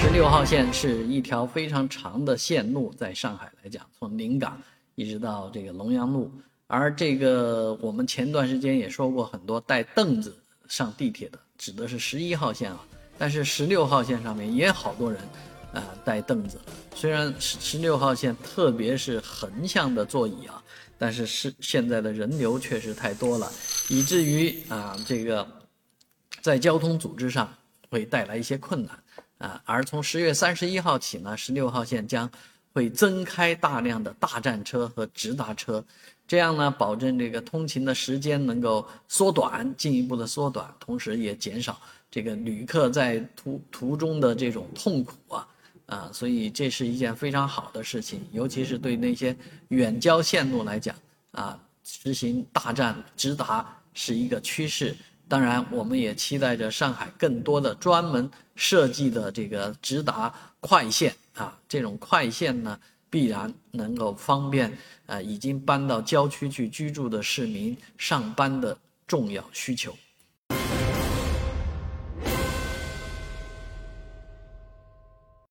十六号线是一条非常长的线路，在上海来讲，从临港一直到这个龙阳路。而这个我们前段时间也说过，很多带凳子上地铁的，指的是十一号线啊。但是十六号线上面也好多人，啊，带凳子。虽然十十六号线特别是横向的座椅啊，但是是现在的人流确实太多了，以至于啊，这个在交通组织上会带来一些困难。啊，而从十月三十一号起呢，十六号线将会增开大量的大站车和直达车，这样呢，保证这个通勤的时间能够缩短，进一步的缩短，同时也减少这个旅客在途途中的这种痛苦啊啊，所以这是一件非常好的事情，尤其是对那些远郊线路来讲啊，实行大站直达是一个趋势。当然，我们也期待着上海更多的专门设计的这个直达快线啊，这种快线呢，必然能够方便呃已经搬到郊区去居住的市民上班的重要需求。